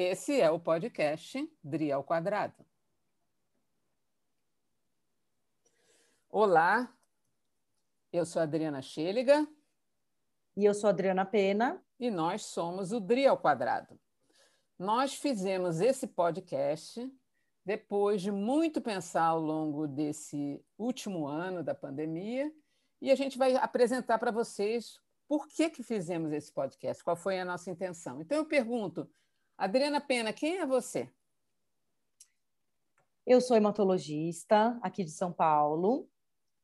Esse é o podcast DRI ao Quadrado. Olá, eu sou Adriana Schelliga. E eu sou Adriana Pena. E nós somos o DRI ao Quadrado. Nós fizemos esse podcast depois de muito pensar ao longo desse último ano da pandemia e a gente vai apresentar para vocês por que, que fizemos esse podcast, qual foi a nossa intenção. Então eu pergunto, Adriana Pena, quem é você? Eu sou hematologista aqui de São Paulo,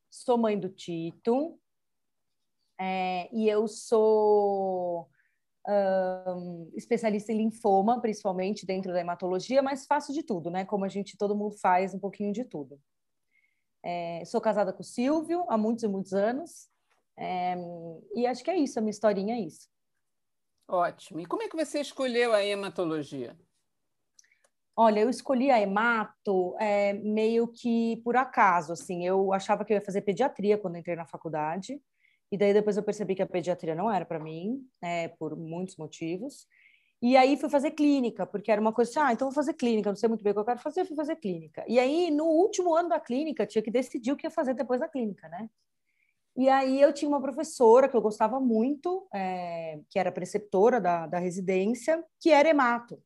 sou mãe do Tito é, e eu sou um, especialista em linfoma, principalmente dentro da hematologia, mas faço de tudo, né? Como a gente, todo mundo faz um pouquinho de tudo. É, sou casada com o Silvio há muitos e muitos anos, é, e acho que é isso, a minha historinha é isso. Ótimo. E como é que você escolheu a hematologia? Olha, eu escolhi a hemato é, meio que por acaso, assim. Eu achava que eu ia fazer pediatria quando entrei na faculdade, e daí depois eu percebi que a pediatria não era para mim, é, por muitos motivos. E aí fui fazer clínica, porque era uma coisa assim, ah, então vou fazer clínica, não sei muito bem o que eu quero fazer, fui fazer clínica. E aí, no último ano da clínica, tinha que decidir o que ia fazer depois da clínica, né? E aí eu tinha uma professora que eu gostava muito, é, que era preceptora da, da residência, que era hemato.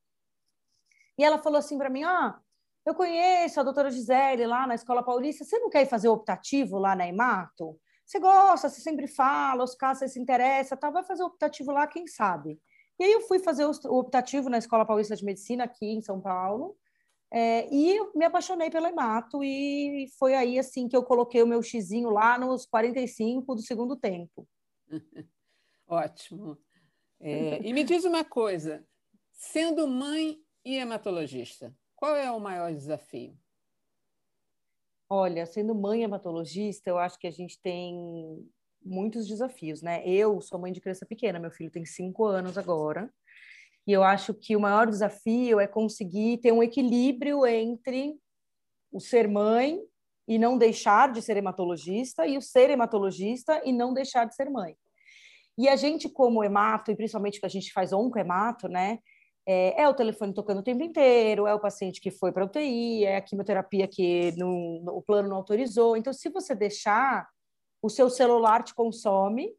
E ela falou assim para mim, ah, eu conheço a doutora Gisele lá na Escola Paulista, você não quer ir fazer optativo lá na hemato? Você gosta, você sempre fala, os casos você se interessa, tá, vai fazer optativo lá, quem sabe? E aí eu fui fazer o optativo na Escola Paulista de Medicina aqui em São Paulo, é, e eu me apaixonei pelo hemato e foi aí assim que eu coloquei o meu xizinho lá nos 45 do segundo tempo. Ótimo. É, e me diz uma coisa, sendo mãe e hematologista, qual é o maior desafio? Olha, sendo mãe hematologista, eu acho que a gente tem muitos desafios, né? Eu sou mãe de criança pequena, meu filho tem cinco anos agora, e eu acho que o maior desafio é conseguir ter um equilíbrio entre o ser mãe e não deixar de ser hematologista, e o ser hematologista e não deixar de ser mãe. E a gente, como hemato, e principalmente que a gente faz oncohemato, né? É, é, o telefone tocando o tempo inteiro, é o paciente que foi para UTI, é a quimioterapia que no, o plano não autorizou. Então, se você deixar, o seu celular te consome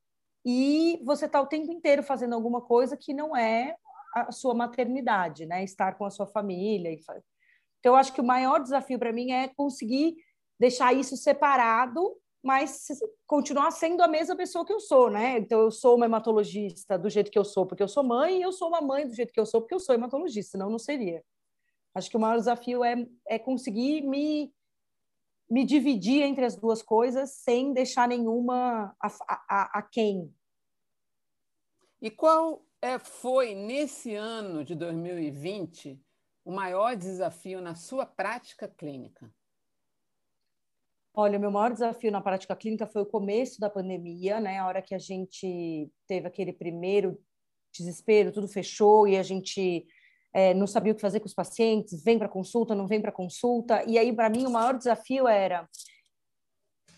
e você está o tempo inteiro fazendo alguma coisa que não é a sua maternidade, né? Estar com a sua família. Então, eu acho que o maior desafio para mim é conseguir deixar isso separado, mas continuar sendo a mesma pessoa que eu sou, né? Então, eu sou uma hematologista do jeito que eu sou, porque eu sou mãe, e eu sou uma mãe do jeito que eu sou, porque eu sou hematologista, senão não seria. Acho que o maior desafio é, é conseguir me, me dividir entre as duas coisas sem deixar nenhuma a, a, a quem. E qual é, foi, nesse ano de 2020, o maior desafio na sua prática clínica? Olha, o meu maior desafio na prática clínica foi o começo da pandemia, né? A hora que a gente teve aquele primeiro desespero, tudo fechou e a gente é, não sabia o que fazer com os pacientes, vem para consulta, não vem para consulta. E aí, para mim, o maior desafio era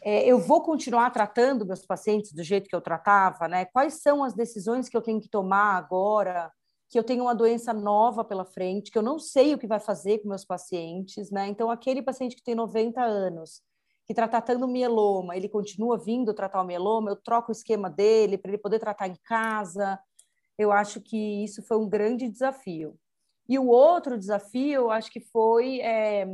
é, eu vou continuar tratando meus pacientes do jeito que eu tratava, né? Quais são as decisões que eu tenho que tomar agora? Que eu tenho uma doença nova pela frente, que eu não sei o que vai fazer com meus pacientes, né? Então, aquele paciente que tem 90 anos, que está tratando mieloma, ele continua vindo tratar o mieloma, eu troco o esquema dele para ele poder tratar em casa. Eu acho que isso foi um grande desafio. E o outro desafio, acho que foi é,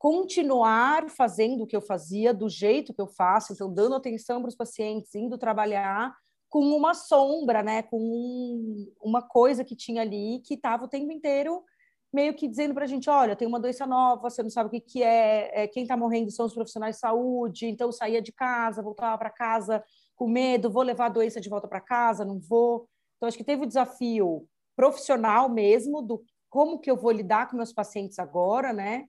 continuar fazendo o que eu fazia do jeito que eu faço, então dando atenção para os pacientes, indo trabalhar com uma sombra, né, com um, uma coisa que tinha ali que estava o tempo inteiro meio que dizendo para a gente, olha, tem uma doença nova, você não sabe o que, que é, é quem está morrendo são os profissionais de saúde, então saía de casa, voltava para casa com medo, vou levar a doença de volta para casa, não vou. Então acho que teve o desafio profissional mesmo do como que eu vou lidar com meus pacientes agora, né?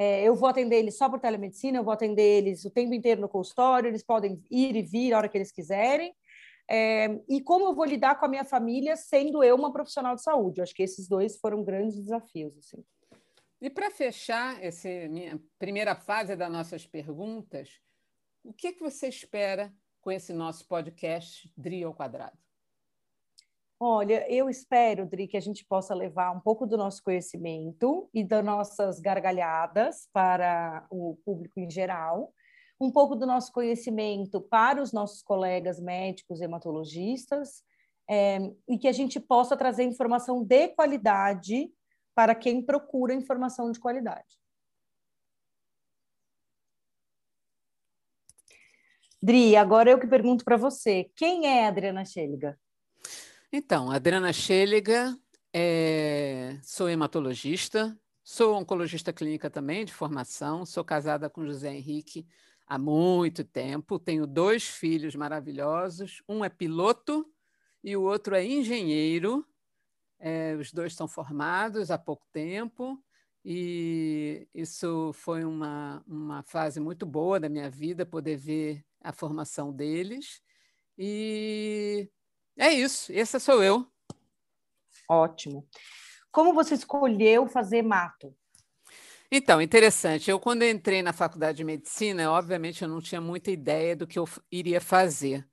É, eu vou atender eles só por telemedicina, eu vou atender eles o tempo inteiro no consultório, eles podem ir e vir a hora que eles quiserem. É, e como eu vou lidar com a minha família sendo eu uma profissional de saúde? Eu acho que esses dois foram grandes desafios. Assim. E para fechar essa minha primeira fase das nossas perguntas, o que, que você espera com esse nosso podcast DRI ao quadrado? Olha, eu espero, Dri, que a gente possa levar um pouco do nosso conhecimento e das nossas gargalhadas para o público em geral, um pouco do nosso conhecimento para os nossos colegas médicos hematologistas, é, e que a gente possa trazer informação de qualidade para quem procura informação de qualidade. Dri, agora eu que pergunto para você, quem é a Adriana Schelliga? Então, Adriana Schelliga, é... sou hematologista, sou oncologista clínica também, de formação, sou casada com José Henrique há muito tempo, tenho dois filhos maravilhosos, um é piloto e o outro é engenheiro, é, os dois estão formados há pouco tempo, e isso foi uma, uma fase muito boa da minha vida, poder ver a formação deles. E é isso, essa sou eu. Ótimo. Como você escolheu fazer mato? Então, interessante. Eu, quando entrei na faculdade de medicina, obviamente eu não tinha muita ideia do que eu iria fazer.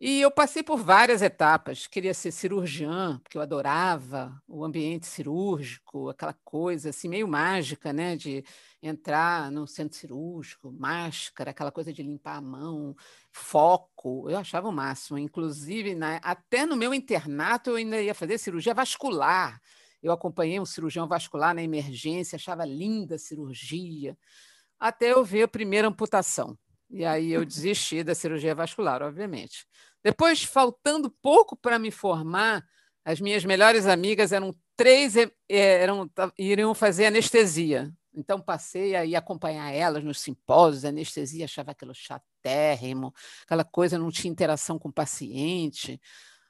E eu passei por várias etapas. Queria ser cirurgiã, porque eu adorava o ambiente cirúrgico, aquela coisa assim meio mágica, né, de entrar no centro cirúrgico, máscara, aquela coisa de limpar a mão, foco. Eu achava o máximo. Inclusive, até no meu internato eu ainda ia fazer cirurgia vascular. Eu acompanhei um cirurgião vascular na emergência, achava linda a cirurgia, até eu ver a primeira amputação. E aí eu desisti da cirurgia vascular, obviamente. Depois, faltando pouco para me formar, as minhas melhores amigas eram três, eh, eram, iriam fazer anestesia. Então, passei a ir acompanhar elas nos simpósios, anestesia, achava aquilo chatérrimo, aquela coisa, não tinha interação com o paciente.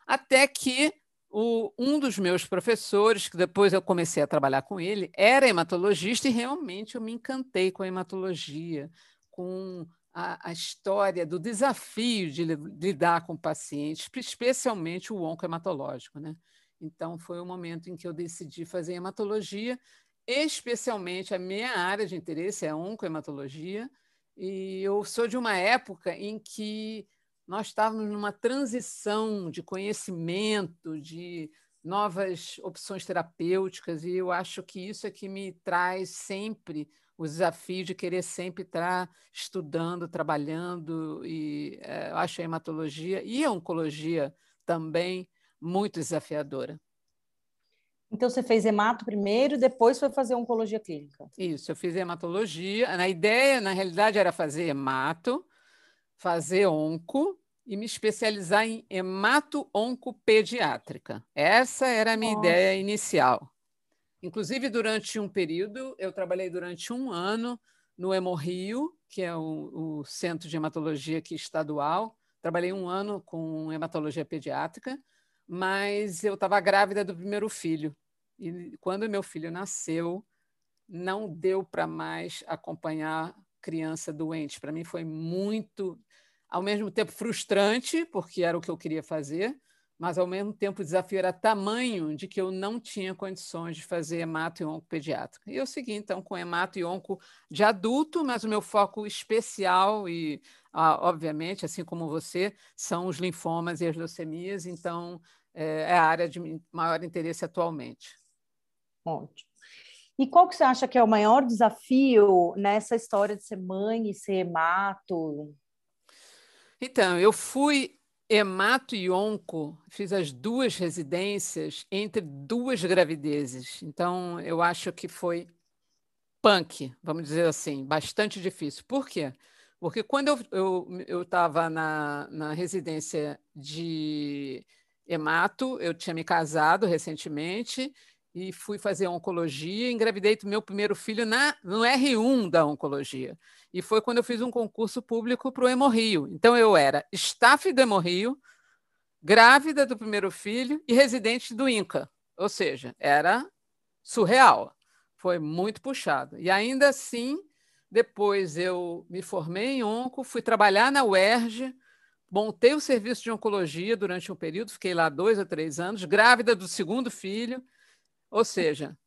Até que o, um dos meus professores, que depois eu comecei a trabalhar com ele, era hematologista e realmente eu me encantei com a hematologia, com a, a história do desafio de lidar com pacientes, especialmente o oncohematológico. Né? Então, foi o momento em que eu decidi fazer hematologia, especialmente a minha área de interesse é oncohematologia, e eu sou de uma época em que nós estávamos numa transição de conhecimento, de novas opções terapêuticas, e eu acho que isso é que me traz sempre o desafio de querer sempre estar estudando, trabalhando, e é, eu acho a hematologia e a oncologia também muito desafiadora. Então, você fez hemato primeiro, depois foi fazer oncologia clínica? Isso, eu fiz hematologia. Na ideia, na realidade, era fazer hemato, fazer onco e me especializar em hemato-oncopediátrica. Essa era a minha Nossa. ideia inicial. Inclusive, durante um período, eu trabalhei durante um ano no Hemorrio, que é o, o centro de hematologia aqui estadual. Trabalhei um ano com hematologia pediátrica, mas eu estava grávida do primeiro filho. E quando meu filho nasceu, não deu para mais acompanhar criança doente. Para mim foi muito, ao mesmo tempo frustrante, porque era o que eu queria fazer, mas ao mesmo tempo o desafio era tamanho de que eu não tinha condições de fazer hemato e onco pediátrica. E eu segui então com hemato e onco de adulto, mas o meu foco especial e ah, obviamente, assim como você, são os linfomas e as leucemias, então é, é a área de maior interesse atualmente. Ótimo. E qual que você acha que é o maior desafio nessa história de ser mãe e ser hemato? Então, eu fui hemato e onco, fiz as duas residências entre duas gravidezes. Então, eu acho que foi punk, vamos dizer assim, bastante difícil. Por quê? Porque quando eu estava eu, eu na, na residência de hemato, eu tinha me casado recentemente e fui fazer oncologia, engravidei do meu primeiro filho na, no R1 da oncologia. E foi quando eu fiz um concurso público para o Hemorrio. Então, eu era staff do Hemorrio, grávida do primeiro filho e residente do INCA. Ou seja, era surreal. Foi muito puxado. E ainda assim, depois eu me formei em onco, fui trabalhar na UERJ, montei o serviço de oncologia durante um período, fiquei lá dois ou três anos, grávida do segundo filho, ou seja,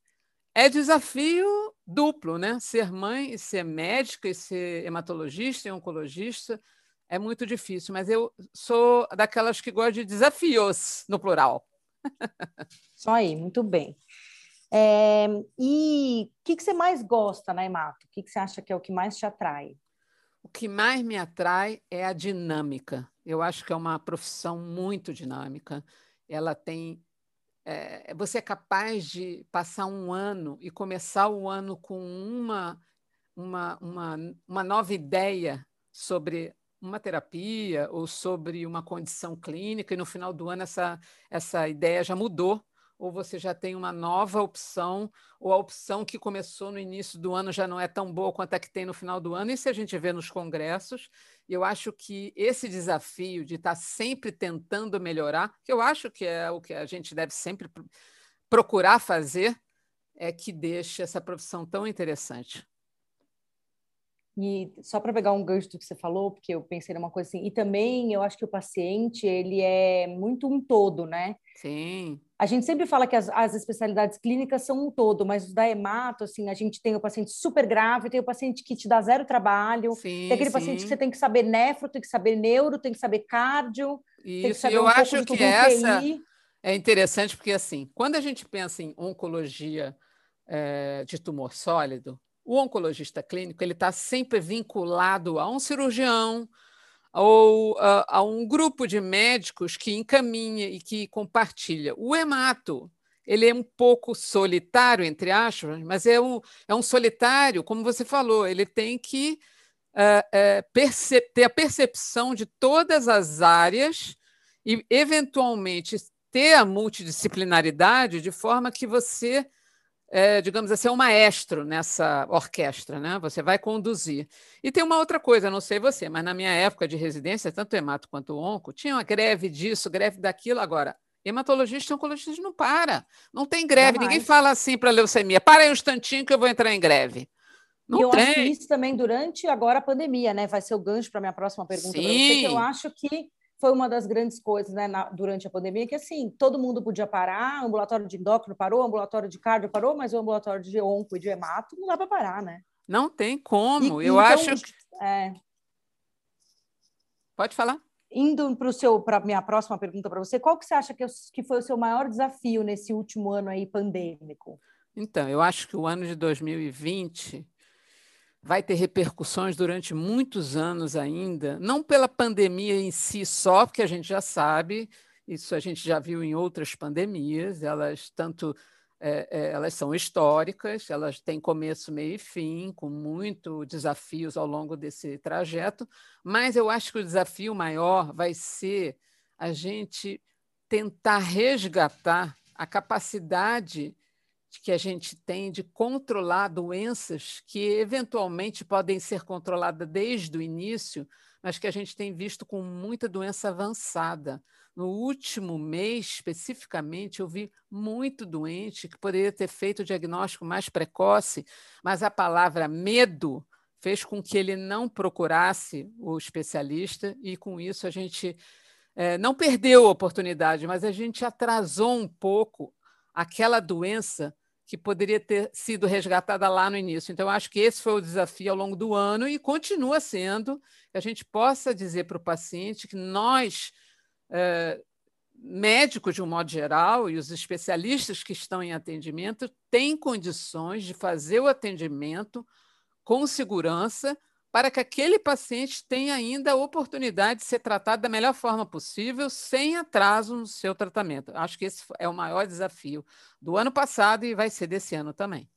é desafio duplo, né? Ser mãe e ser médica e ser hematologista e oncologista é muito difícil, mas eu sou daquelas que gostam de desafios no plural. Só aí, muito bem. É, e o que, que você mais gosta na Emato? O que, que você acha que é o que mais te atrai? O que mais me atrai é a dinâmica. Eu acho que é uma profissão muito dinâmica. Ela tem. É, você é capaz de passar um ano e começar o ano com uma, uma, uma, uma nova ideia sobre uma terapia ou sobre uma condição clínica, e no final do ano essa, essa ideia já mudou ou você já tem uma nova opção, ou a opção que começou no início do ano já não é tão boa quanto a que tem no final do ano. Isso a gente vê nos congressos. E eu acho que esse desafio de estar sempre tentando melhorar, que eu acho que é o que a gente deve sempre procurar fazer, é que deixa essa profissão tão interessante. E só para pegar um gancho do que você falou, porque eu pensei numa coisa assim, e também eu acho que o paciente, ele é muito um todo, né? Sim. A gente sempre fala que as, as especialidades clínicas são um todo, mas o da hemato, assim, a gente tem o paciente super grave, tem o paciente que te dá zero trabalho, sim, tem aquele sim. paciente que você tem que saber nefro, tem que saber neuro, tem que saber cardio, Isso, tem que saber eu um acho que essa é interessante, porque assim, quando a gente pensa em oncologia é, de tumor sólido, o oncologista clínico ele está sempre vinculado a um cirurgião ou a, a, um grupo de médicos que encaminha e que compartilha. O hemato ele é um pouco solitário, entre aspas, mas é um, é um solitário, como você falou, ele tem que uh, uh, ter a percepção de todas as áreas e, eventualmente, ter a multidisciplinaridade de forma que você é, digamos assim, é um maestro nessa orquestra, né? Você vai conduzir. E tem uma outra coisa, não sei você, mas na minha época de residência, tanto hemato quanto onco, tinha uma greve disso, greve daquilo. Agora, hematologista e oncologista não para. Não tem greve. Ninguém fala assim para a leucemia, para aí um instantinho que eu vou entrar em greve. Não e eu tem. acho isso também durante agora a pandemia, né? Vai ser o gancho para a minha próxima pergunta. Sim. Você, eu acho que foi uma das grandes coisas né, na, durante a pandemia, que assim, todo mundo podia parar, ambulatório de endócrino parou, ambulatório de cardio parou, mas o ambulatório de onco e de hemato não dá para parar, né? Não tem como. E, Eu então, acho. É... Pode falar. Indo para a minha próxima pergunta para você, qual que você acha que, que foi o seu maior desafio nesse último ano aí pandêmico? Então, eu acho que o ano de 2020 vai ter repercussões durante muitos anos ainda, não pela pandemia em si só, porque a gente já sabe, isso a gente já viu em outras pandemias, elas tanto é, é, elas são históricas, elas têm começo, meio e fim, com muitos desafios ao longo desse trajeto, mas eu acho que o desafio maior vai ser a gente tentar resgatar a capacidade que a gente tem de controlar doenças que eventualmente podem ser controladas desde o início, mas que a gente tem visto com muita doença avançada. No último mês, especificamente, eu vi muito doente que poderia ter feito o diagnóstico mais precoce, mas a palavra medo fez com que ele não procurasse o especialista e, com isso, a gente é, não perdeu a oportunidade, mas a gente atrasou um pouco aquela doença que poderia ter sido resgatada lá no início. Então, acho que esse foi o desafio ao longo do ano e continua sendo que a gente possa dizer para o paciente que nós, é, médicos de um modo geral, e os especialistas que estão em atendimento, têm condições de fazer o atendimento com segurança para que aquele paciente tenha ainda a oportunidade de ser tratado da melhor forma possível, sem atraso no seu tratamento. Acho que esse é o maior desafio do ano passado e vai ser desse ano também.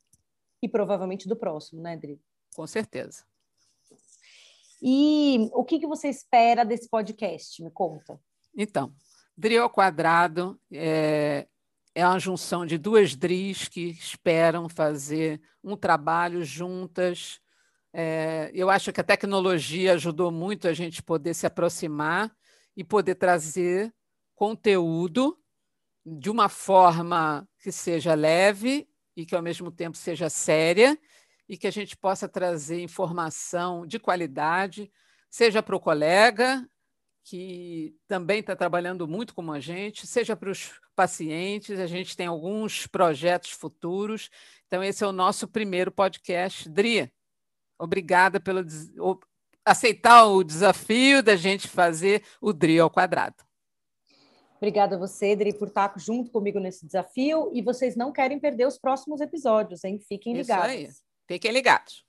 E provavelmente do próximo, né, Dri? Com certeza. E o que, que você espera desse podcast? Me conta. Então, Dri ao quadrado é, é uma junção de duas Dris que esperam fazer um trabalho juntas é, eu acho que a tecnologia ajudou muito a gente poder se aproximar e poder trazer conteúdo de uma forma que seja leve e que ao mesmo tempo seja séria e que a gente possa trazer informação de qualidade, seja para o colega que também está trabalhando muito como a gente, seja para os pacientes, a gente tem alguns projetos futuros. Então, esse é o nosso primeiro podcast. Dri, Obrigada pelo aceitar o desafio da gente fazer o DRI ao quadrado. Obrigada a você, Dri, por estar junto comigo nesse desafio. E vocês não querem perder os próximos episódios, hein? Fiquem ligados. Isso aí. Fiquem ligados.